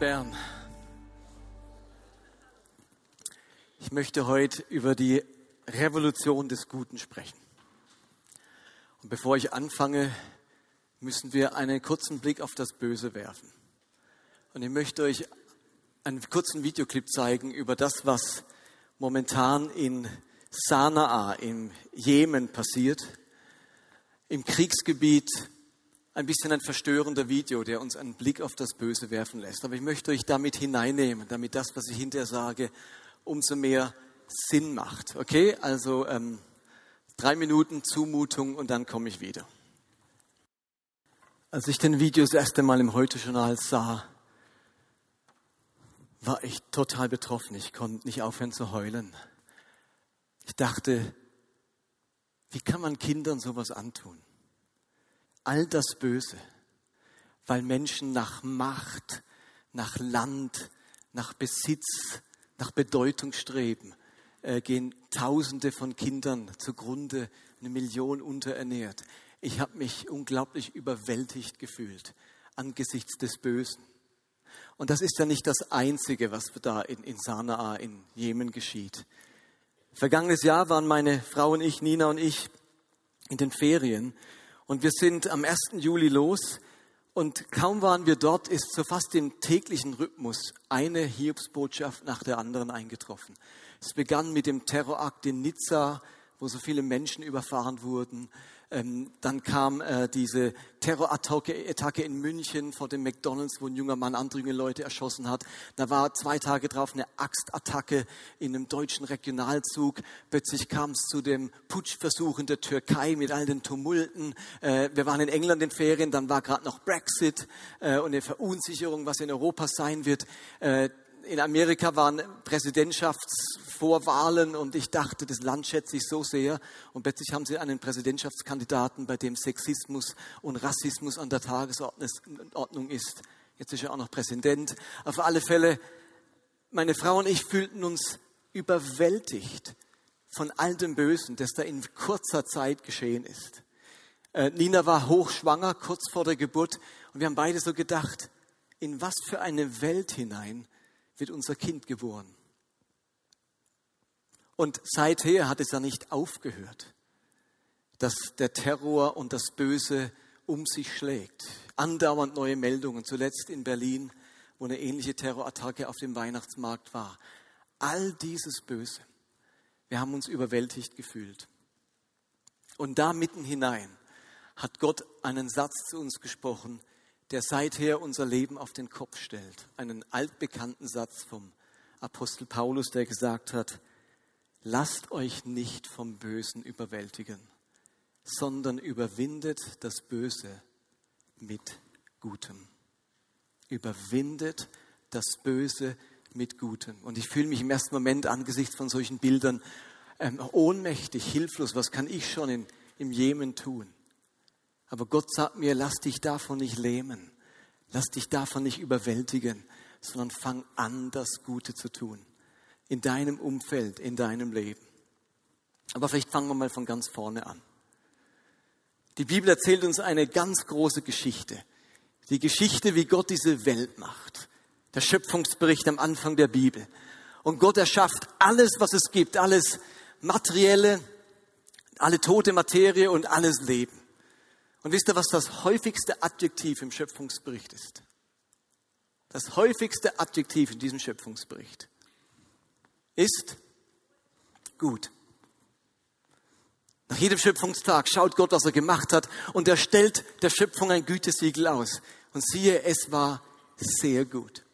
Bern. Ich möchte heute über die Revolution des Guten sprechen. Und bevor ich anfange, müssen wir einen kurzen Blick auf das Böse werfen. Und ich möchte euch einen kurzen Videoclip zeigen über das, was momentan in Sanaa im Jemen passiert, im Kriegsgebiet. Ein bisschen ein verstörender Video, der uns einen Blick auf das Böse werfen lässt. Aber ich möchte euch damit hineinnehmen, damit das, was ich hinterher sage, umso mehr Sinn macht. Okay, also ähm, drei Minuten Zumutung und dann komme ich wieder. Als ich den Video das erste Mal im Heute-Journal sah, war ich total betroffen. Ich konnte nicht aufhören zu heulen. Ich dachte, wie kann man Kindern sowas antun? All das Böse, weil Menschen nach Macht, nach Land, nach Besitz, nach Bedeutung streben, äh, gehen Tausende von Kindern zugrunde, eine Million unterernährt. Ich habe mich unglaublich überwältigt gefühlt angesichts des Bösen. Und das ist ja nicht das Einzige, was da in, in Sanaa in Jemen geschieht. Vergangenes Jahr waren meine Frau und ich, Nina und ich, in den Ferien. Und wir sind am 1. Juli los. Und kaum waren wir dort, ist so fast im täglichen Rhythmus eine Hiobsbotschaft nach der anderen eingetroffen. Es begann mit dem Terrorakt in Nizza, wo so viele Menschen überfahren wurden. Ähm, dann kam äh, diese Terrorattacke in München vor dem McDonalds, wo ein junger Mann andere Leute erschossen hat. Da war zwei Tage drauf eine Axtattacke in einem deutschen Regionalzug. Plötzlich kam es zu dem Putschversuch in der Türkei mit all den Tumulten. Äh, wir waren in England in Ferien, dann war gerade noch Brexit äh, und eine Verunsicherung, was in Europa sein wird. In Amerika waren Präsidentschaftsvorwahlen und ich dachte, das Land schätze ich so sehr. Und plötzlich haben sie einen Präsidentschaftskandidaten, bei dem Sexismus und Rassismus an der Tagesordnung ist. Jetzt ist er auch noch Präsident. Auf alle Fälle, meine Frau und ich fühlten uns überwältigt von all dem Bösen, das da in kurzer Zeit geschehen ist. Äh, Nina war hochschwanger, kurz vor der Geburt, und wir haben beide so gedacht, in was für eine Welt hinein wird unser Kind geboren. Und seither hat es ja nicht aufgehört, dass der Terror und das Böse um sich schlägt. Andauernd neue Meldungen, zuletzt in Berlin, wo eine ähnliche Terrorattacke auf dem Weihnachtsmarkt war. All dieses Böse. Wir haben uns überwältigt gefühlt. Und da mitten hinein hat Gott einen Satz zu uns gesprochen, der seither unser Leben auf den Kopf stellt. Einen altbekannten Satz vom Apostel Paulus, der gesagt hat, lasst euch nicht vom Bösen überwältigen, sondern überwindet das Böse mit Gutem. Überwindet das Böse mit Gutem. Und ich fühle mich im ersten Moment angesichts von solchen Bildern ähm, ohnmächtig, hilflos. Was kann ich schon in, im Jemen tun? Aber Gott sagt mir, lass dich davon nicht lähmen. Lass dich davon nicht überwältigen, sondern fang an, das Gute zu tun. In deinem Umfeld, in deinem Leben. Aber vielleicht fangen wir mal von ganz vorne an. Die Bibel erzählt uns eine ganz große Geschichte. Die Geschichte, wie Gott diese Welt macht. Der Schöpfungsbericht am Anfang der Bibel. Und Gott erschafft alles, was es gibt, alles Materielle, alle tote Materie und alles Leben. Und wisst ihr, was das häufigste Adjektiv im Schöpfungsbericht ist? Das häufigste Adjektiv in diesem Schöpfungsbericht ist gut. Nach jedem Schöpfungstag schaut Gott, was er gemacht hat, und er stellt der Schöpfung ein Gütesiegel aus. Und siehe, es war sehr gut.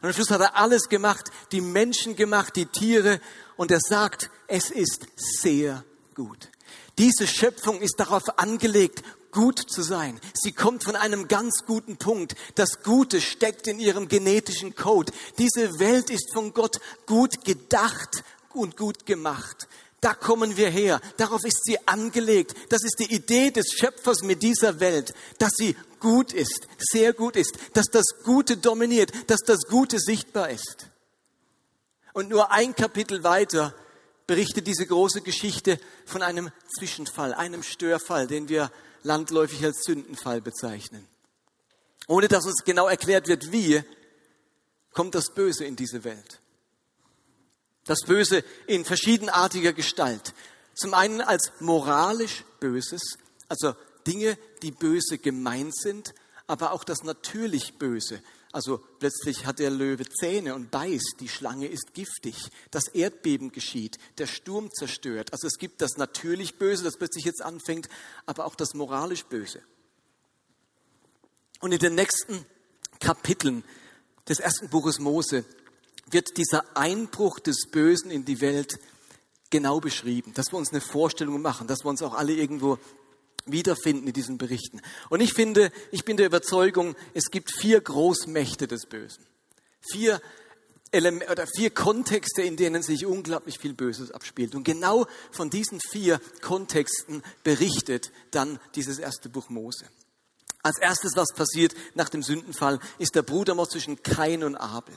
Und am Schluss hat er alles gemacht, die Menschen gemacht, die Tiere, und er sagt, es ist sehr gut. Diese Schöpfung ist darauf angelegt, gut zu sein. Sie kommt von einem ganz guten Punkt. Das Gute steckt in ihrem genetischen Code. Diese Welt ist von Gott gut gedacht und gut gemacht. Da kommen wir her. Darauf ist sie angelegt. Das ist die Idee des Schöpfers mit dieser Welt, dass sie gut ist, sehr gut ist, dass das Gute dominiert, dass das Gute sichtbar ist. Und nur ein Kapitel weiter berichtet diese große Geschichte von einem Zwischenfall, einem Störfall, den wir landläufig als Sündenfall bezeichnen. Ohne dass uns genau erklärt wird, wie, kommt das Böse in diese Welt. Das Böse in verschiedenartiger Gestalt. Zum einen als moralisch Böses, also Dinge, die böse gemeint sind, aber auch das natürlich Böse. Also plötzlich hat der Löwe Zähne und beißt, die Schlange ist giftig, das Erdbeben geschieht, der Sturm zerstört. Also es gibt das natürlich Böse, das plötzlich jetzt anfängt, aber auch das moralisch Böse. Und in den nächsten Kapiteln des ersten Buches Mose wird dieser Einbruch des Bösen in die Welt genau beschrieben, dass wir uns eine Vorstellung machen, dass wir uns auch alle irgendwo wiederfinden in diesen Berichten. Und ich finde, ich bin der Überzeugung, es gibt vier Großmächte des Bösen. Vier Element, oder vier Kontexte, in denen sich unglaublich viel Böses abspielt. Und genau von diesen vier Kontexten berichtet dann dieses erste Buch Mose. Als erstes, was passiert nach dem Sündenfall, ist der Brudermord zwischen Kain und Abel.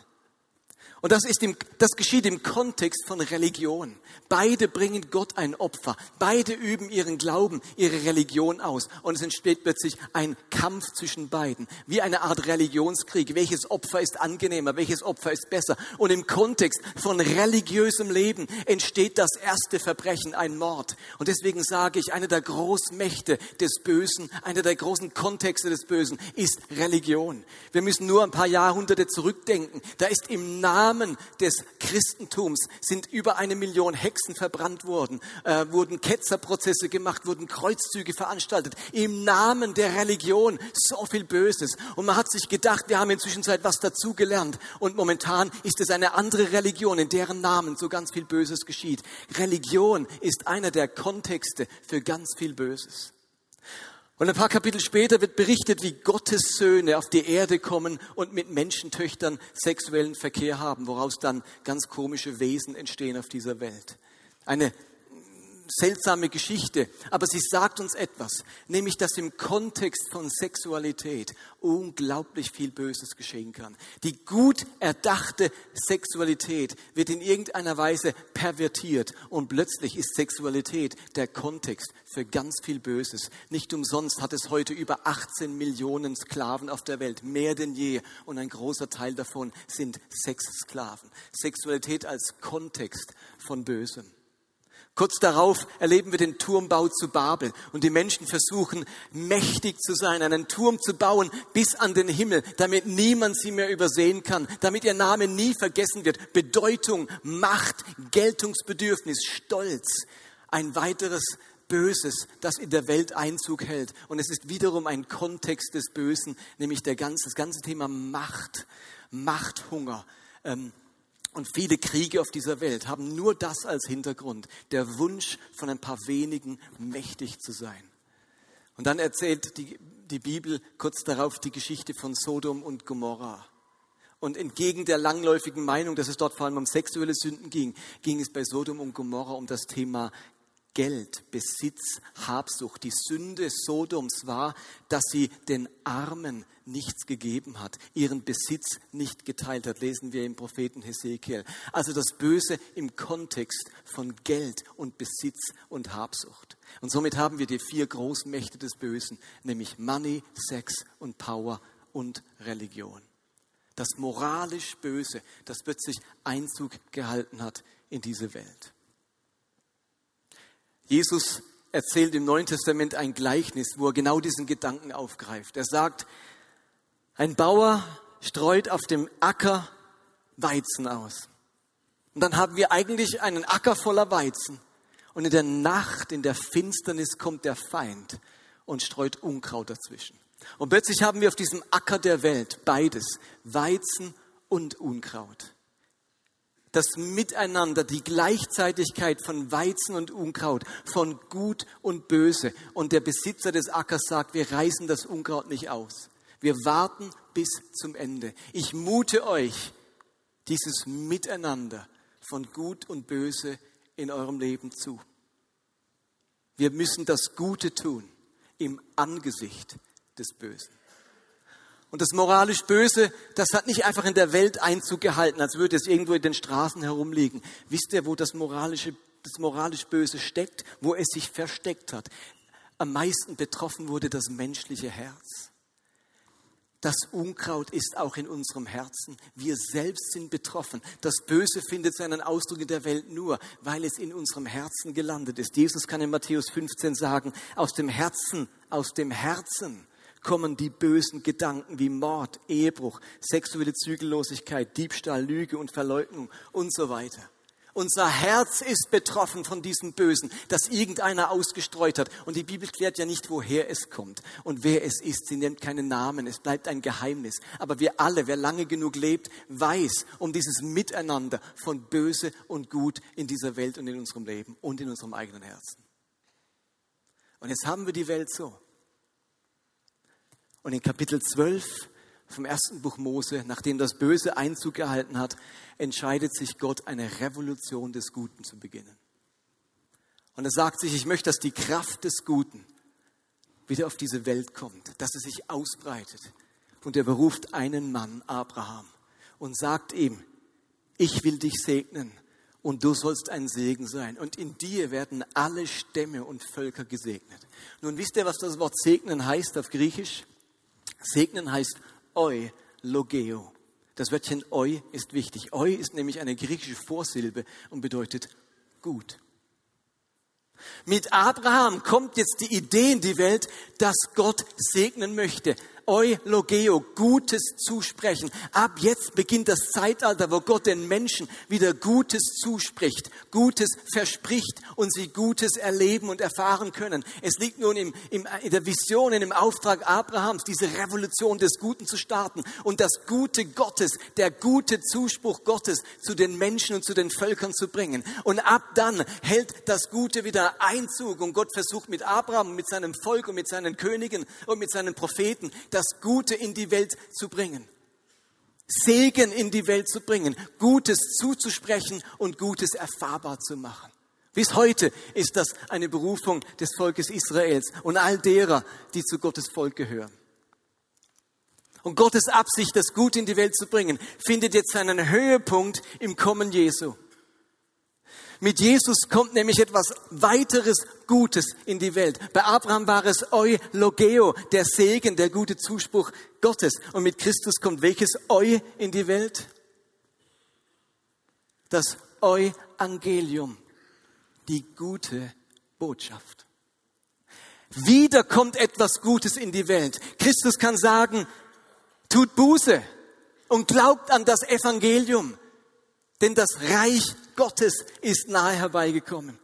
Und das, ist im, das geschieht im Kontext von Religion. Beide bringen Gott ein Opfer. Beide üben ihren Glauben, ihre Religion aus. Und es entsteht plötzlich ein Kampf zwischen beiden. Wie eine Art Religionskrieg. Welches Opfer ist angenehmer? Welches Opfer ist besser? Und im Kontext von religiösem Leben entsteht das erste Verbrechen, ein Mord. Und deswegen sage ich, eine der Großmächte des Bösen, einer der großen Kontexte des Bösen ist Religion. Wir müssen nur ein paar Jahrhunderte zurückdenken. Da ist im Nahen Namen des Christentums sind über eine Million Hexen verbrannt worden, äh, wurden Ketzerprozesse gemacht, wurden Kreuzzüge veranstaltet. Im Namen der Religion so viel Böses. Und man hat sich gedacht, wir haben inzwischen Zeit was dazugelernt. Und momentan ist es eine andere Religion, in deren Namen so ganz viel Böses geschieht. Religion ist einer der Kontexte für ganz viel Böses. Und ein paar Kapitel später wird berichtet, wie Gottes Söhne auf die Erde kommen und mit Menschentöchtern sexuellen Verkehr haben, woraus dann ganz komische Wesen entstehen auf dieser Welt. Eine seltsame Geschichte, aber sie sagt uns etwas, nämlich dass im Kontext von Sexualität unglaublich viel Böses geschehen kann. Die gut erdachte Sexualität wird in irgendeiner Weise pervertiert und plötzlich ist Sexualität der Kontext für ganz viel Böses. Nicht umsonst hat es heute über 18 Millionen Sklaven auf der Welt, mehr denn je, und ein großer Teil davon sind Sexsklaven. Sexualität als Kontext von Bösem. Kurz darauf erleben wir den Turmbau zu Babel und die Menschen versuchen mächtig zu sein, einen Turm zu bauen bis an den Himmel, damit niemand sie mehr übersehen kann, damit ihr Name nie vergessen wird. Bedeutung, Macht, Geltungsbedürfnis, Stolz, ein weiteres Böses, das in der Welt Einzug hält. Und es ist wiederum ein Kontext des Bösen, nämlich der ganze, das ganze Thema Macht, Machthunger. Ähm, und viele Kriege auf dieser Welt haben nur das als Hintergrund, der Wunsch von ein paar wenigen mächtig zu sein. Und dann erzählt die, die Bibel kurz darauf die Geschichte von Sodom und Gomorrah. Und entgegen der langläufigen Meinung, dass es dort vor allem um sexuelle Sünden ging, ging es bei Sodom und Gomorrah um das Thema Geld, Besitz, Habsucht. Die Sünde Sodoms war, dass sie den Armen nichts gegeben hat, ihren Besitz nicht geteilt hat, lesen wir im Propheten Hesekiel. Also das Böse im Kontext von Geld und Besitz und Habsucht. Und somit haben wir die vier Großmächte des Bösen, nämlich Money, Sex und Power und Religion. Das moralisch Böse, das plötzlich Einzug gehalten hat in diese Welt. Jesus erzählt im Neuen Testament ein Gleichnis, wo er genau diesen Gedanken aufgreift. Er sagt, ein Bauer streut auf dem Acker Weizen aus. Und dann haben wir eigentlich einen Acker voller Weizen. Und in der Nacht, in der Finsternis kommt der Feind und streut Unkraut dazwischen. Und plötzlich haben wir auf diesem Acker der Welt beides, Weizen und Unkraut. Das Miteinander, die Gleichzeitigkeit von Weizen und Unkraut, von Gut und Böse. Und der Besitzer des Ackers sagt, wir reißen das Unkraut nicht aus. Wir warten bis zum Ende. Ich mute euch dieses Miteinander von Gut und Böse in eurem Leben zu. Wir müssen das Gute tun im Angesicht des Bösen. Und das moralisch Böse, das hat nicht einfach in der Welt Einzug gehalten, als würde es irgendwo in den Straßen herumliegen. Wisst ihr, wo das moralische, das moralisch Böse steckt, wo es sich versteckt hat? Am meisten betroffen wurde das menschliche Herz. Das Unkraut ist auch in unserem Herzen. Wir selbst sind betroffen. Das Böse findet seinen Ausdruck in der Welt nur, weil es in unserem Herzen gelandet ist. Jesus kann in Matthäus 15 sagen, aus dem Herzen, aus dem Herzen kommen die bösen Gedanken wie Mord, Ehebruch, sexuelle Zügellosigkeit, Diebstahl, Lüge und Verleugnung und so weiter. Unser Herz ist betroffen von diesem Bösen, das irgendeiner ausgestreut hat. Und die Bibel klärt ja nicht, woher es kommt und wer es ist. Sie nennt keinen Namen. Es bleibt ein Geheimnis. Aber wir alle, wer lange genug lebt, weiß um dieses Miteinander von Böse und Gut in dieser Welt und in unserem Leben und in unserem eigenen Herzen. Und jetzt haben wir die Welt so. Und in Kapitel 12 vom ersten Buch Mose, nachdem das Böse Einzug gehalten hat, entscheidet sich Gott, eine Revolution des Guten zu beginnen. Und er sagt sich, ich möchte, dass die Kraft des Guten wieder auf diese Welt kommt, dass es sich ausbreitet. Und er beruft einen Mann, Abraham, und sagt ihm, ich will dich segnen und du sollst ein Segen sein. Und in dir werden alle Stämme und Völker gesegnet. Nun wisst ihr, was das Wort segnen heißt auf Griechisch? Segnen heißt eu logeo. Das Wörtchen eu ist wichtig. Eu ist nämlich eine griechische Vorsilbe und bedeutet gut. Mit Abraham kommt jetzt die Idee in die Welt, dass Gott segnen möchte. Eulogeo, Gutes zusprechen. Ab jetzt beginnt das Zeitalter, wo Gott den Menschen wieder Gutes zuspricht, Gutes verspricht und sie Gutes erleben und erfahren können. Es liegt nun im, im, in der Vision, in dem Auftrag Abrahams, diese Revolution des Guten zu starten und das Gute Gottes, der gute Zuspruch Gottes zu den Menschen und zu den Völkern zu bringen. Und ab dann hält das Gute wieder Einzug und Gott versucht mit Abraham, mit seinem Volk und mit seinen Königen und mit seinen Propheten, das Gute in die Welt zu bringen. Segen in die Welt zu bringen, Gutes zuzusprechen und Gutes erfahrbar zu machen. Bis heute ist das eine Berufung des Volkes Israels und all derer, die zu Gottes Volk gehören. Und Gottes Absicht, das Gute in die Welt zu bringen, findet jetzt seinen Höhepunkt im Kommen Jesu. Mit Jesus kommt nämlich etwas weiteres Gutes in die Welt. Bei Abraham war es Eulogeo, der Segen, der gute Zuspruch Gottes. Und mit Christus kommt welches Eu in die Welt? Das Euangelium, die gute Botschaft. Wieder kommt etwas Gutes in die Welt. Christus kann sagen, tut Buße und glaubt an das Evangelium, denn das Reich Gottes ist nahe herbeigekommen.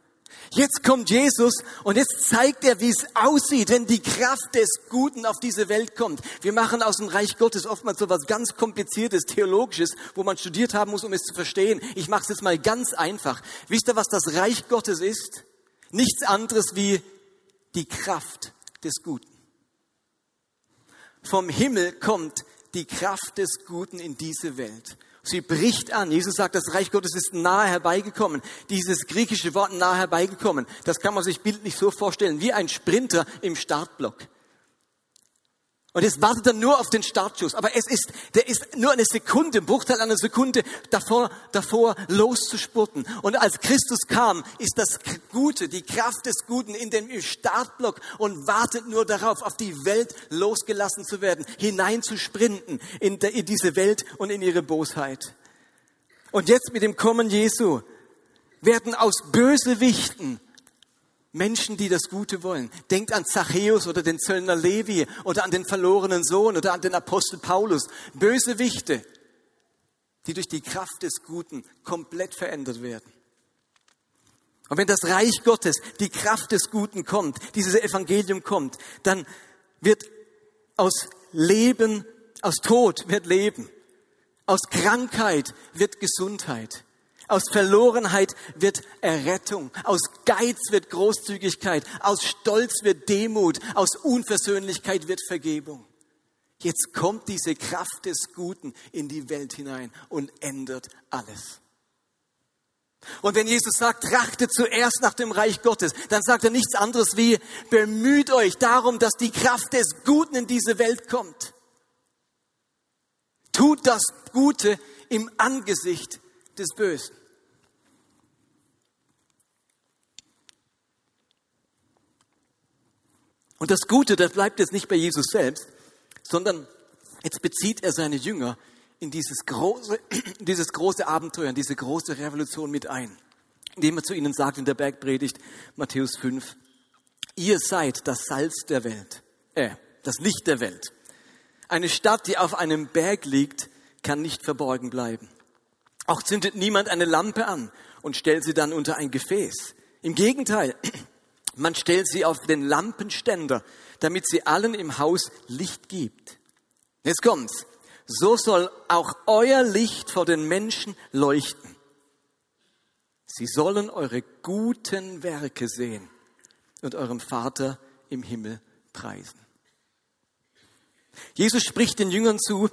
Jetzt kommt Jesus und jetzt zeigt er, wie es aussieht, wenn die Kraft des Guten auf diese Welt kommt. Wir machen aus dem Reich Gottes oftmals so was ganz Kompliziertes, Theologisches, wo man studiert haben muss, um es zu verstehen. Ich mache es jetzt mal ganz einfach. Wisst ihr, was das Reich Gottes ist? Nichts anderes wie die Kraft des Guten. Vom Himmel kommt die Kraft des Guten in diese Welt. Sie bricht an. Jesus sagt, das Reich Gottes ist nahe herbeigekommen. Dieses griechische Wort nahe herbeigekommen, das kann man sich bildlich so vorstellen, wie ein Sprinter im Startblock. Und es wartet dann nur auf den Startschuss. Aber es ist, der ist nur eine Sekunde, ein Bruchteil einer Sekunde davor, davor loszuspurten. Und als Christus kam, ist das Gute, die Kraft des Guten in dem Startblock und wartet nur darauf, auf die Welt losgelassen zu werden, hineinzusprinten in, in diese Welt und in ihre Bosheit. Und jetzt mit dem Kommen Jesu werden aus Bösewichten Menschen, die das Gute wollen. Denkt an Zachäus oder den Zöllner Levi oder an den verlorenen Sohn oder an den Apostel Paulus. Böse Wichte, die durch die Kraft des Guten komplett verändert werden. Und wenn das Reich Gottes, die Kraft des Guten kommt, dieses Evangelium kommt, dann wird aus Leben, aus Tod wird Leben, aus Krankheit wird Gesundheit. Aus Verlorenheit wird Errettung, aus Geiz wird Großzügigkeit, aus Stolz wird Demut, aus Unversöhnlichkeit wird Vergebung. Jetzt kommt diese Kraft des Guten in die Welt hinein und ändert alles. Und wenn Jesus sagt, trachtet zuerst nach dem Reich Gottes, dann sagt er nichts anderes wie, bemüht euch darum, dass die Kraft des Guten in diese Welt kommt. Tut das Gute im Angesicht des Bösen. Und das Gute, das bleibt jetzt nicht bei Jesus selbst, sondern jetzt bezieht er seine Jünger in dieses große, dieses große Abenteuer, in diese große Revolution mit ein, indem er zu ihnen sagt in der Bergpredigt Matthäus 5, ihr seid das Salz der Welt, äh, das Licht der Welt. Eine Stadt, die auf einem Berg liegt, kann nicht verborgen bleiben. Auch zündet niemand eine Lampe an und stellt sie dann unter ein Gefäß. Im Gegenteil, man stellt sie auf den Lampenständer, damit sie allen im Haus Licht gibt. Jetzt kommt's. So soll auch euer Licht vor den Menschen leuchten. Sie sollen eure guten Werke sehen und eurem Vater im Himmel preisen. Jesus spricht den Jüngern zu,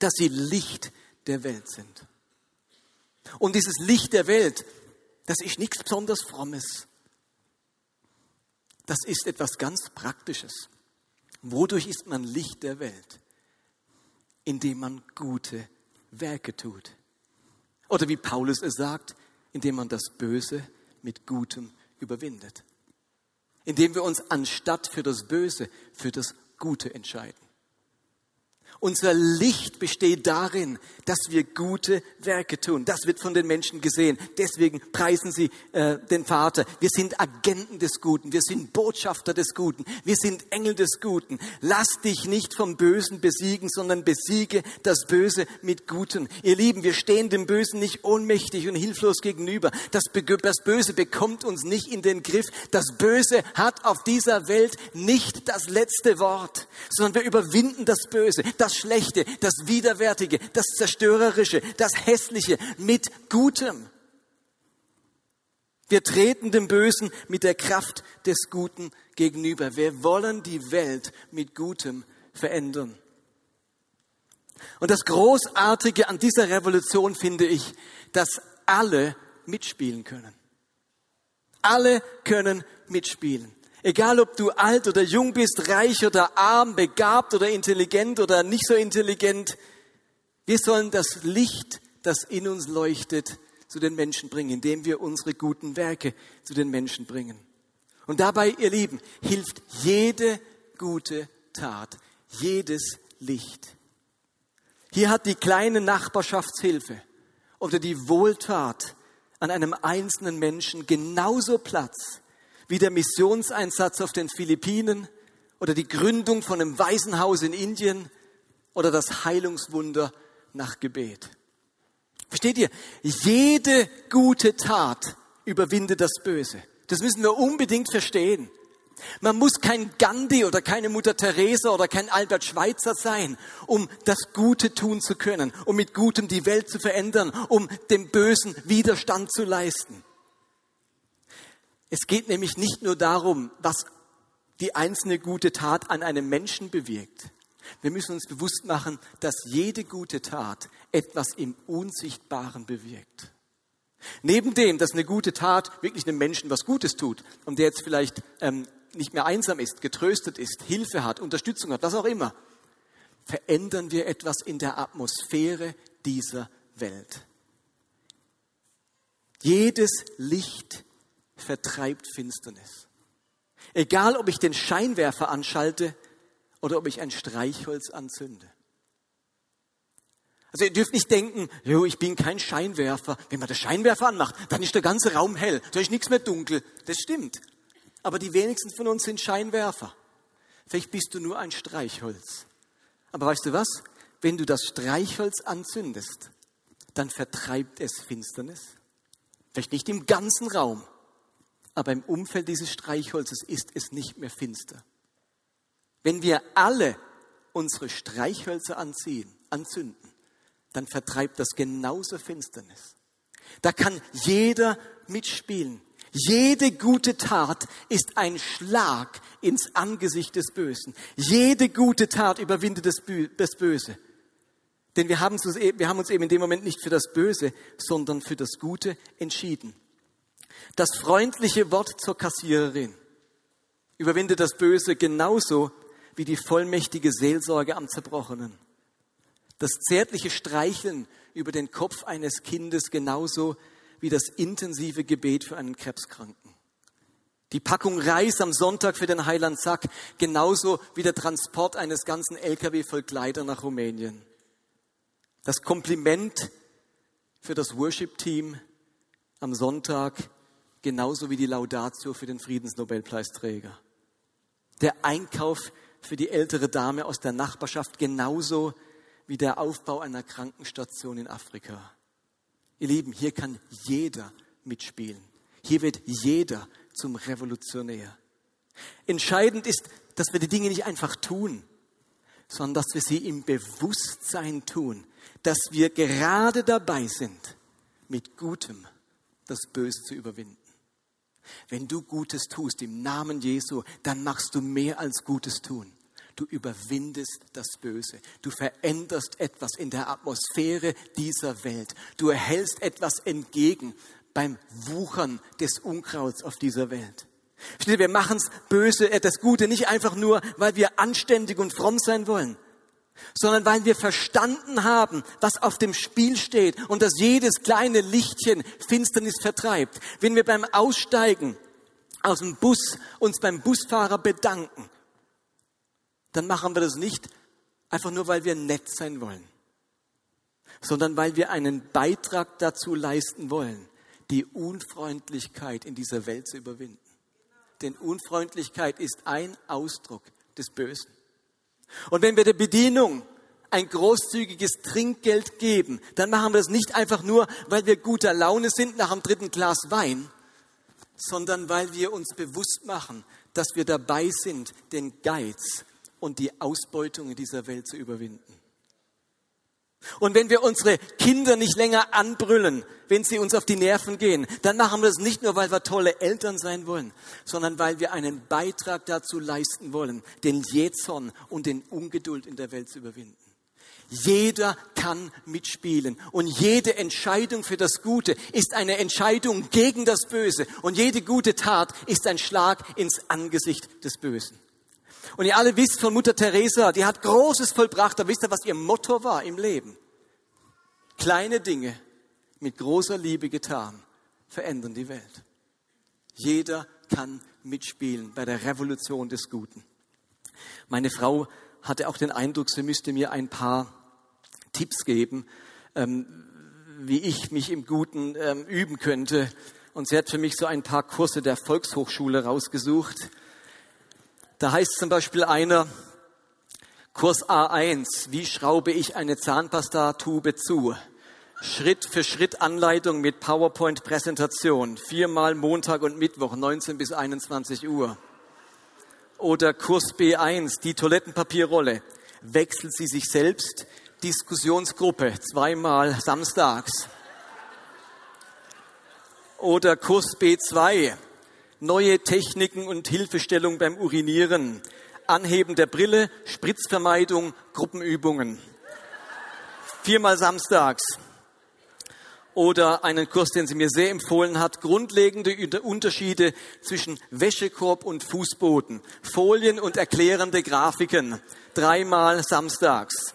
dass sie Licht der Welt sind. Und dieses Licht der Welt, das ist nichts besonders Frommes. Das ist etwas ganz Praktisches. Wodurch ist man Licht der Welt? Indem man gute Werke tut. Oder wie Paulus es sagt, indem man das Böse mit Gutem überwindet. Indem wir uns anstatt für das Böse, für das Gute entscheiden. Unser Licht besteht darin, dass wir gute Werke tun. Das wird von den Menschen gesehen. Deswegen preisen sie äh, den Vater. Wir sind Agenten des Guten. Wir sind Botschafter des Guten. Wir sind Engel des Guten. Lass dich nicht vom Bösen besiegen, sondern besiege das Böse mit Guten. Ihr Lieben, wir stehen dem Bösen nicht ohnmächtig und hilflos gegenüber. Das, das Böse bekommt uns nicht in den Griff. Das Böse hat auf dieser Welt nicht das letzte Wort, sondern wir überwinden das Böse. Das Schlechte, das Widerwärtige, das Zerstörerische, das Hässliche mit Gutem. Wir treten dem Bösen mit der Kraft des Guten gegenüber. Wir wollen die Welt mit Gutem verändern. Und das Großartige an dieser Revolution finde ich, dass alle mitspielen können. Alle können mitspielen. Egal ob du alt oder jung bist, reich oder arm, begabt oder intelligent oder nicht so intelligent, wir sollen das Licht, das in uns leuchtet, zu den Menschen bringen, indem wir unsere guten Werke zu den Menschen bringen. Und dabei, ihr Lieben, hilft jede gute Tat, jedes Licht. Hier hat die kleine Nachbarschaftshilfe oder die Wohltat an einem einzelnen Menschen genauso Platz wie der Missionseinsatz auf den Philippinen oder die Gründung von einem Waisenhaus in Indien oder das Heilungswunder nach Gebet. Versteht ihr? Jede gute Tat überwindet das Böse. Das müssen wir unbedingt verstehen. Man muss kein Gandhi oder keine Mutter Teresa oder kein Albert Schweitzer sein, um das Gute tun zu können, um mit Gutem die Welt zu verändern, um dem Bösen Widerstand zu leisten. Es geht nämlich nicht nur darum, was die einzelne gute Tat an einem Menschen bewirkt. Wir müssen uns bewusst machen, dass jede gute Tat etwas im Unsichtbaren bewirkt. Neben dem, dass eine gute Tat wirklich einem Menschen was Gutes tut und der jetzt vielleicht ähm, nicht mehr einsam ist, getröstet ist, Hilfe hat, Unterstützung hat, was auch immer, verändern wir etwas in der Atmosphäre dieser Welt. Jedes Licht vertreibt Finsternis. Egal, ob ich den Scheinwerfer anschalte oder ob ich ein Streichholz anzünde. Also ihr dürft nicht denken, jo, ich bin kein Scheinwerfer. Wenn man den Scheinwerfer anmacht, dann ist der ganze Raum hell, da ist nichts mehr dunkel. Das stimmt. Aber die wenigsten von uns sind Scheinwerfer. Vielleicht bist du nur ein Streichholz. Aber weißt du was? Wenn du das Streichholz anzündest, dann vertreibt es Finsternis. Vielleicht nicht im ganzen Raum, aber im Umfeld dieses Streichholzes ist es nicht mehr finster. Wenn wir alle unsere Streichhölzer anziehen, anzünden, dann vertreibt das genauso Finsternis. Da kann jeder mitspielen. Jede gute Tat ist ein Schlag ins Angesicht des Bösen. Jede gute Tat überwindet das Böse. Denn wir haben, uns, e-, wir haben uns eben in dem Moment nicht für das Böse, sondern für das Gute entschieden. Das freundliche Wort zur Kassiererin überwindet das Böse genauso wie die vollmächtige Seelsorge am Zerbrochenen. Das zärtliche Streicheln über den Kopf eines Kindes genauso wie das intensive Gebet für einen Krebskranken. Die Packung Reis am Sonntag für den Heiland Sack, genauso wie der Transport eines ganzen LKW voll Kleider nach Rumänien. Das Kompliment für das Worship-Team am Sonntag, genauso wie die Laudatio für den Friedensnobelpreisträger. Der Einkauf für die ältere Dame aus der Nachbarschaft, genauso wie der Aufbau einer Krankenstation in Afrika. Ihr Lieben, hier kann jeder mitspielen. Hier wird jeder zum Revolutionär. Entscheidend ist, dass wir die Dinge nicht einfach tun, sondern dass wir sie im Bewusstsein tun, dass wir gerade dabei sind, mit Gutem das Böse zu überwinden. Wenn du Gutes tust im Namen Jesu, dann machst du mehr als Gutes tun. Du überwindest das Böse. Du veränderst etwas in der Atmosphäre dieser Welt. Du erhältst etwas entgegen beim Wuchern des Unkrauts auf dieser Welt. Wir machen es böse, das Gute nicht einfach nur, weil wir anständig und fromm sein wollen, sondern weil wir verstanden haben, was auf dem Spiel steht und dass jedes kleine Lichtchen Finsternis vertreibt. Wenn wir beim Aussteigen aus dem Bus uns beim Busfahrer bedanken, dann machen wir das nicht einfach nur, weil wir nett sein wollen, sondern weil wir einen Beitrag dazu leisten wollen, die Unfreundlichkeit in dieser Welt zu überwinden. Denn Unfreundlichkeit ist ein Ausdruck des Bösen. Und wenn wir der Bedienung ein großzügiges Trinkgeld geben, dann machen wir das nicht einfach nur, weil wir guter Laune sind nach dem dritten Glas Wein, sondern weil wir uns bewusst machen, dass wir dabei sind, den Geiz und die Ausbeutung in dieser Welt zu überwinden. Und wenn wir unsere Kinder nicht länger anbrüllen, wenn sie uns auf die Nerven gehen, dann machen wir das nicht nur, weil wir tolle Eltern sein wollen, sondern weil wir einen Beitrag dazu leisten wollen, den Jähzorn und den Ungeduld in der Welt zu überwinden. Jeder kann mitspielen und jede Entscheidung für das Gute ist eine Entscheidung gegen das Böse und jede gute Tat ist ein Schlag ins Angesicht des Bösen. Und ihr alle wisst von Mutter Teresa, die hat Großes vollbracht. Da wisst ihr, was ihr Motto war im Leben. Kleine Dinge mit großer Liebe getan verändern die Welt. Jeder kann mitspielen bei der Revolution des Guten. Meine Frau hatte auch den Eindruck, sie müsste mir ein paar Tipps geben, ähm, wie ich mich im Guten ähm, üben könnte. Und sie hat für mich so ein paar Kurse der Volkshochschule rausgesucht. Da heißt zum Beispiel einer, Kurs A1, wie schraube ich eine Zahnpastatube zu? Schritt für Schritt Anleitung mit PowerPoint-Präsentation. Viermal Montag und Mittwoch, 19 bis 21 Uhr. Oder Kurs B1, die Toilettenpapierrolle. Wechselt sie sich selbst. Diskussionsgruppe, zweimal samstags. Oder Kurs B2, neue Techniken und Hilfestellung beim Urinieren, Anheben der Brille, Spritzvermeidung, Gruppenübungen. Viermal samstags. Oder einen Kurs, den sie mir sehr empfohlen hat, grundlegende Unterschiede zwischen Wäschekorb und Fußboden, Folien und erklärende Grafiken. Dreimal samstags.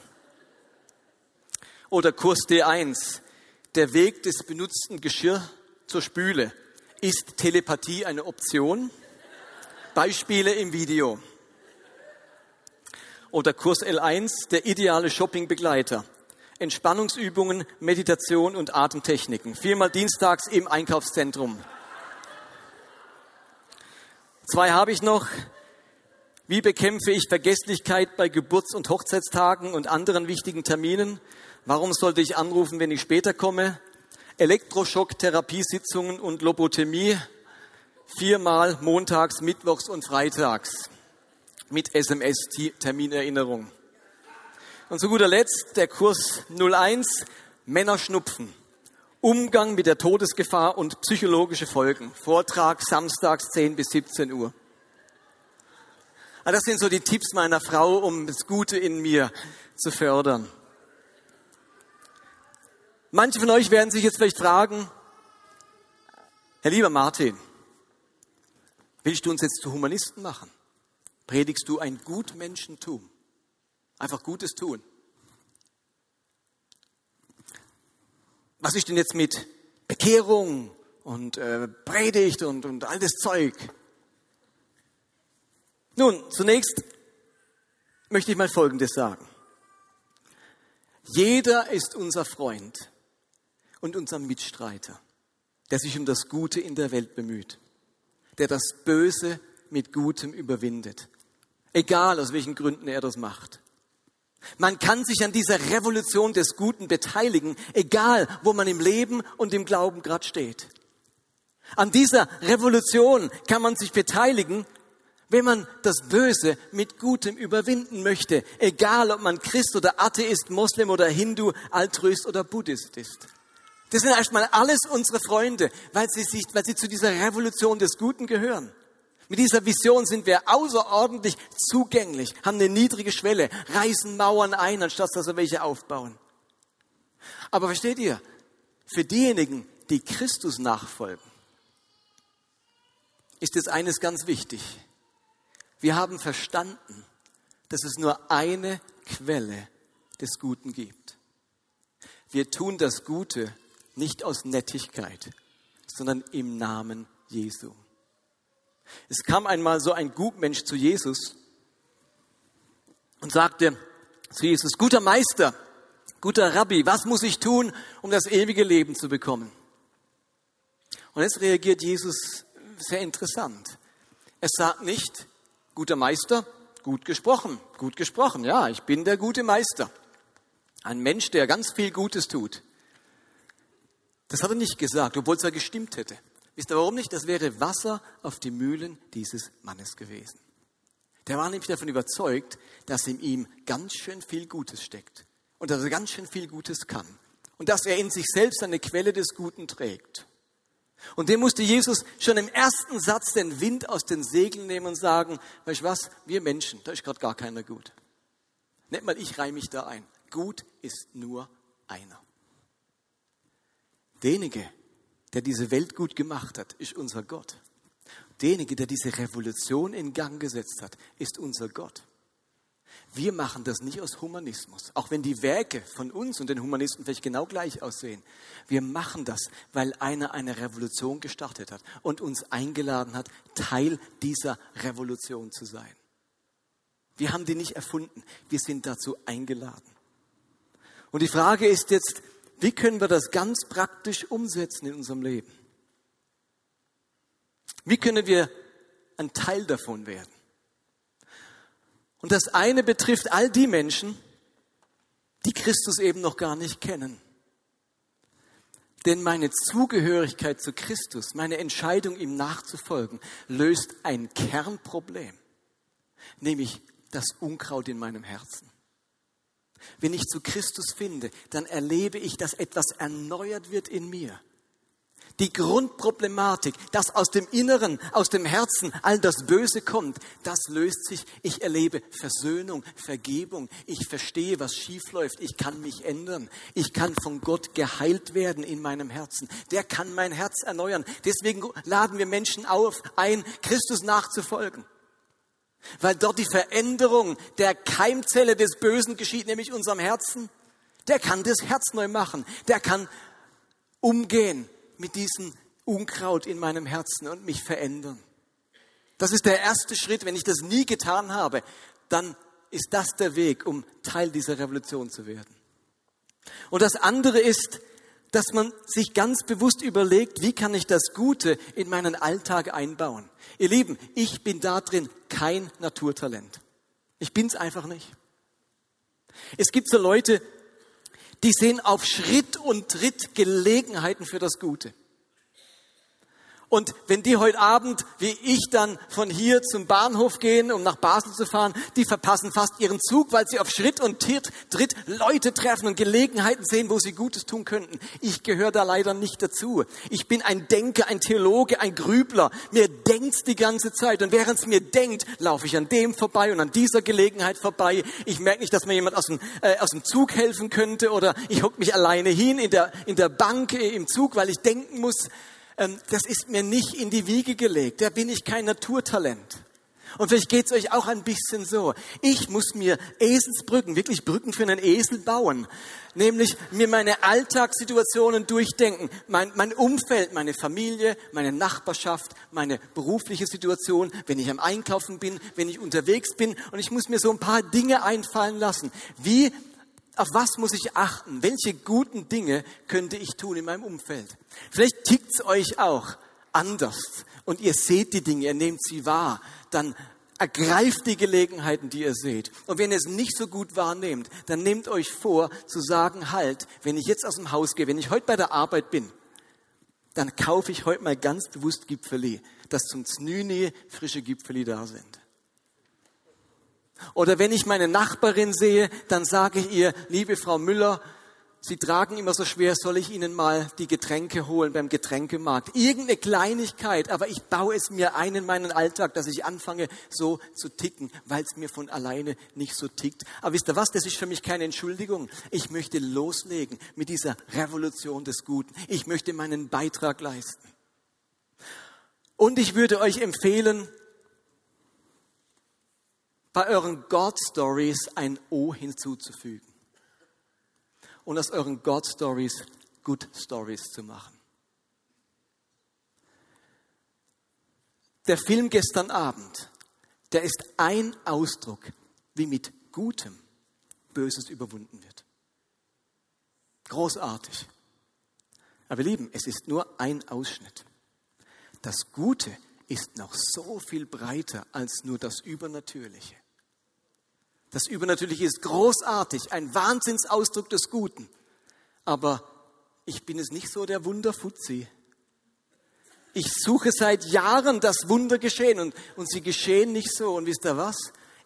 Oder Kurs D1, der Weg des benutzten Geschirr zur Spüle. Ist Telepathie eine Option? Beispiele im Video. Oder Kurs L1, der ideale Shoppingbegleiter. Entspannungsübungen, Meditation und Atemtechniken. Viermal dienstags im Einkaufszentrum. Zwei habe ich noch. Wie bekämpfe ich Vergesslichkeit bei Geburts- und Hochzeitstagen und anderen wichtigen Terminen? Warum sollte ich anrufen, wenn ich später komme? Elektroschock-Therapiesitzungen und Lobotomie viermal montags, mittwochs und freitags mit SMS-Terminerinnerung. Und zu guter Letzt der Kurs 01 Männerschnupfen. Umgang mit der Todesgefahr und psychologische Folgen. Vortrag samstags 10 bis 17 Uhr. Ah, das sind so die Tipps meiner Frau, um das Gute in mir zu fördern. Manche von euch werden sich jetzt vielleicht fragen, Herr lieber Martin, willst du uns jetzt zu Humanisten machen? Predigst du ein Gutmenschentum? Einfach Gutes tun. Was ist denn jetzt mit Bekehrung und äh, Predigt und, und all das Zeug? Nun, zunächst möchte ich mal Folgendes sagen. Jeder ist unser Freund und unser Mitstreiter, der sich um das Gute in der Welt bemüht, der das Böse mit Gutem überwindet, egal aus welchen Gründen er das macht. Man kann sich an dieser Revolution des Guten beteiligen, egal wo man im Leben und im Glauben gerade steht. An dieser Revolution kann man sich beteiligen, wenn man das Böse mit Gutem überwinden möchte, egal ob man Christ oder Atheist, Moslem oder Hindu, Altruist oder Buddhist ist. Das sind erstmal alles unsere Freunde, weil sie, sich, weil sie zu dieser Revolution des Guten gehören. Mit dieser Vision sind wir außerordentlich zugänglich, haben eine niedrige Schwelle, reißen Mauern ein, anstatt dass wir welche aufbauen. Aber versteht ihr, für diejenigen, die Christus nachfolgen, ist es eines ganz wichtig. Wir haben verstanden, dass es nur eine Quelle des Guten gibt. Wir tun das Gute nicht aus Nettigkeit, sondern im Namen Jesu. Es kam einmal so ein Gutmensch zu Jesus und sagte zu Jesus, guter Meister, guter Rabbi, was muss ich tun, um das ewige Leben zu bekommen? Und jetzt reagiert Jesus sehr interessant. Er sagt nicht, Guter Meister, gut gesprochen, gut gesprochen. Ja, ich bin der gute Meister. Ein Mensch, der ganz viel Gutes tut. Das hat er nicht gesagt, obwohl es ja gestimmt hätte. Wisst ihr warum nicht? Das wäre Wasser auf die Mühlen dieses Mannes gewesen. Der war nämlich davon überzeugt, dass in ihm ganz schön viel Gutes steckt und dass er ganz schön viel Gutes kann und dass er in sich selbst eine Quelle des Guten trägt. Und dem musste Jesus schon im ersten Satz den Wind aus den Segeln nehmen und sagen, weißt du was, wir Menschen, da ist gerade gar keiner gut. Nicht mal ich reih mich da ein. Gut ist nur einer. Derjenige, der diese Welt gut gemacht hat, ist unser Gott. Derjenige, der diese Revolution in Gang gesetzt hat, ist unser Gott. Wir machen das nicht aus Humanismus, auch wenn die Werke von uns und den Humanisten vielleicht genau gleich aussehen. Wir machen das, weil einer eine Revolution gestartet hat und uns eingeladen hat, Teil dieser Revolution zu sein. Wir haben die nicht erfunden, wir sind dazu eingeladen. Und die Frage ist jetzt, wie können wir das ganz praktisch umsetzen in unserem Leben? Wie können wir ein Teil davon werden? Und das eine betrifft all die Menschen, die Christus eben noch gar nicht kennen. Denn meine Zugehörigkeit zu Christus, meine Entscheidung, ihm nachzufolgen, löst ein Kernproblem, nämlich das Unkraut in meinem Herzen. Wenn ich zu Christus finde, dann erlebe ich, dass etwas erneuert wird in mir die Grundproblematik, dass aus dem Inneren, aus dem Herzen all das Böse kommt, das löst sich. Ich erlebe Versöhnung, Vergebung. Ich verstehe, was schief läuft. Ich kann mich ändern. Ich kann von Gott geheilt werden in meinem Herzen. Der kann mein Herz erneuern. Deswegen laden wir Menschen auf, ein, Christus nachzufolgen. Weil dort die Veränderung der Keimzelle des Bösen geschieht, nämlich unserem Herzen. Der kann das Herz neu machen. Der kann umgehen mit diesem Unkraut in meinem Herzen und mich verändern. Das ist der erste Schritt. Wenn ich das nie getan habe, dann ist das der Weg, um Teil dieser Revolution zu werden. Und das andere ist, dass man sich ganz bewusst überlegt, wie kann ich das Gute in meinen Alltag einbauen. Ihr Lieben, ich bin da drin kein Naturtalent. Ich bin's einfach nicht. Es gibt so Leute, die sehen auf Schritt und Tritt Gelegenheiten für das Gute. Und wenn die heute Abend, wie ich dann von hier zum Bahnhof gehen, um nach Basel zu fahren, die verpassen fast ihren Zug, weil sie auf Schritt und Tritt Leute treffen und Gelegenheiten sehen, wo sie Gutes tun könnten. Ich gehöre da leider nicht dazu. Ich bin ein Denker, ein Theologe, ein Grübler. Mir denkt's die ganze Zeit und während es mir denkt, laufe ich an dem vorbei und an dieser Gelegenheit vorbei. Ich merke nicht, dass mir jemand aus dem, äh, aus dem Zug helfen könnte oder ich hocke mich alleine hin in der, in der Bank äh, im Zug, weil ich denken muss, das ist mir nicht in die Wiege gelegt. Da bin ich kein Naturtalent. Und vielleicht geht es euch auch ein bisschen so. Ich muss mir Eselsbrücken, wirklich Brücken für einen Esel bauen. Nämlich mir meine Alltagssituationen durchdenken. Mein, mein Umfeld, meine Familie, meine Nachbarschaft, meine berufliche Situation, wenn ich am Einkaufen bin, wenn ich unterwegs bin. Und ich muss mir so ein paar Dinge einfallen lassen. Wie auf was muss ich achten? Welche guten Dinge könnte ich tun in meinem Umfeld? Vielleicht tickt's euch auch anders und ihr seht die Dinge, ihr nehmt sie wahr, dann ergreift die Gelegenheiten, die ihr seht. Und wenn ihr es nicht so gut wahrnehmt, dann nehmt euch vor zu sagen, halt, wenn ich jetzt aus dem Haus gehe, wenn ich heute bei der Arbeit bin, dann kaufe ich heute mal ganz bewusst Gipfeli, dass zum Znüni frische Gipfeli da sind. Oder wenn ich meine Nachbarin sehe, dann sage ich ihr, liebe Frau Müller, Sie tragen immer so schwer, soll ich Ihnen mal die Getränke holen beim Getränkemarkt? Irgendeine Kleinigkeit, aber ich baue es mir ein in meinen Alltag, dass ich anfange so zu ticken, weil es mir von alleine nicht so tickt. Aber wisst ihr was, das ist für mich keine Entschuldigung. Ich möchte loslegen mit dieser Revolution des Guten. Ich möchte meinen Beitrag leisten. Und ich würde euch empfehlen, bei euren God Stories ein O hinzuzufügen und aus euren God Stories Good Stories zu machen. Der Film gestern Abend, der ist ein Ausdruck, wie mit Gutem Böses überwunden wird. Großartig. Aber ihr Lieben, es ist nur ein Ausschnitt. Das Gute ist noch so viel breiter als nur das Übernatürliche. Das Übernatürliche ist großartig, ein Wahnsinnsausdruck des Guten. Aber ich bin es nicht so der Wunderfuzzi. Ich suche seit Jahren das Wunder geschehen und, und sie geschehen nicht so. Und wisst ihr was?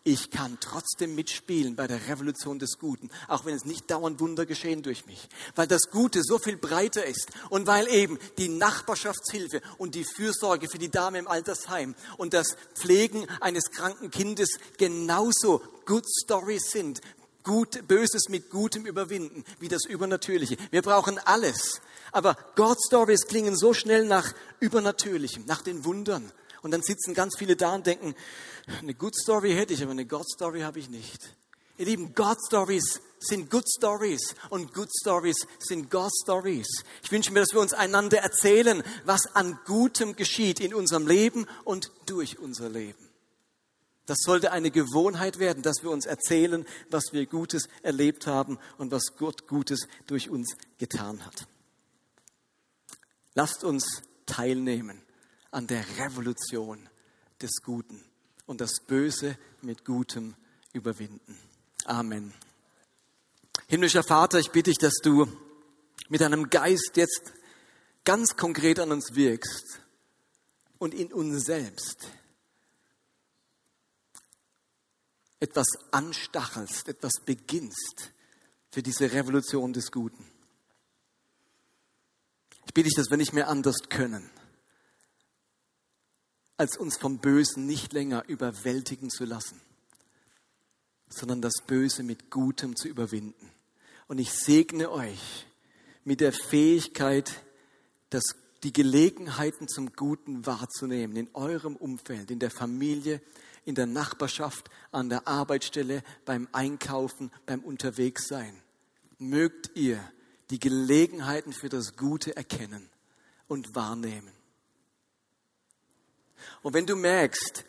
Ich kann trotzdem mitspielen bei der Revolution des Guten, auch wenn es nicht dauernd Wunder geschehen durch mich, weil das Gute so viel breiter ist und weil eben die Nachbarschaftshilfe und die Fürsorge für die Dame im Altersheim und das Pflegen eines kranken Kindes genauso Good Stories sind, Gut, Böses mit Gutem überwinden, wie das Übernatürliche. Wir brauchen alles. Aber God Stories klingen so schnell nach Übernatürlichem, nach den Wundern. Und dann sitzen ganz viele da und denken, eine Good Story hätte ich, aber eine God Story habe ich nicht. Ihr Lieben, God Stories sind Good Stories und Good Stories sind God Stories. Ich wünsche mir, dass wir uns einander erzählen, was an Gutem geschieht in unserem Leben und durch unser Leben. Das sollte eine Gewohnheit werden, dass wir uns erzählen, was wir Gutes erlebt haben und was Gott Gutes durch uns getan hat. Lasst uns teilnehmen an der Revolution des Guten und das Böse mit Gutem überwinden. Amen. Himmlischer Vater, ich bitte dich, dass du mit deinem Geist jetzt ganz konkret an uns wirkst und in uns selbst etwas anstachelst, etwas beginnst für diese Revolution des Guten. Ich bitte dich, dass wir nicht mehr anders können, als uns vom Bösen nicht länger überwältigen zu lassen, sondern das Böse mit Gutem zu überwinden. Und ich segne euch mit der Fähigkeit, dass die Gelegenheiten zum Guten wahrzunehmen in eurem Umfeld, in der Familie, in der Nachbarschaft, an der Arbeitsstelle, beim Einkaufen, beim Unterwegssein. Mögt ihr die Gelegenheiten für das Gute erkennen und wahrnehmen. Und wenn du merkst,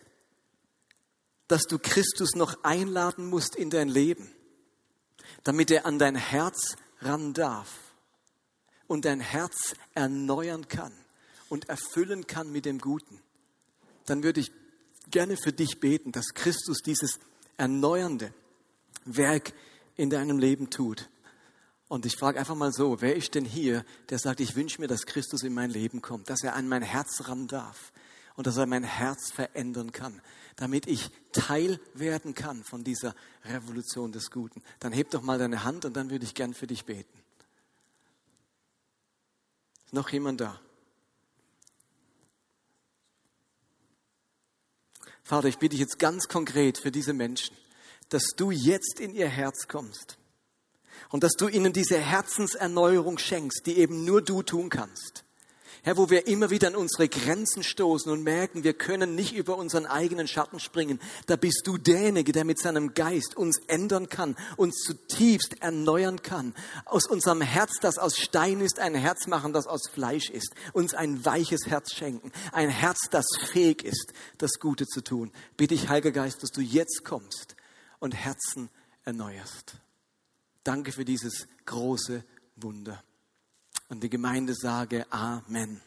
dass du Christus noch einladen musst in dein Leben, damit er an dein Herz ran darf und dein Herz erneuern kann und erfüllen kann mit dem Guten, dann würde ich gerne für dich beten, dass Christus dieses erneuernde Werk in deinem Leben tut. Und ich frage einfach mal so, wer ist denn hier, der sagt, ich wünsche mir, dass Christus in mein Leben kommt, dass er an mein Herz ran darf und dass er mein Herz verändern kann, damit ich Teil werden kann von dieser Revolution des Guten. Dann heb doch mal deine Hand und dann würde ich gern für dich beten. Ist noch jemand da? Vater, ich bitte dich jetzt ganz konkret für diese Menschen, dass du jetzt in ihr Herz kommst und dass du ihnen diese Herzenserneuerung schenkst, die eben nur du tun kannst. Herr, wo wir immer wieder an unsere Grenzen stoßen und merken, wir können nicht über unseren eigenen Schatten springen, da bist du derjenige, der mit seinem Geist uns ändern kann, uns zutiefst erneuern kann, aus unserem Herz, das aus Stein ist, ein Herz machen, das aus Fleisch ist, uns ein weiches Herz schenken, ein Herz, das fähig ist, das Gute zu tun. Bitte ich, Heiliger Geist, dass du jetzt kommst und Herzen erneuerst. Danke für dieses große Wunder. Und die Gemeinde sage Amen.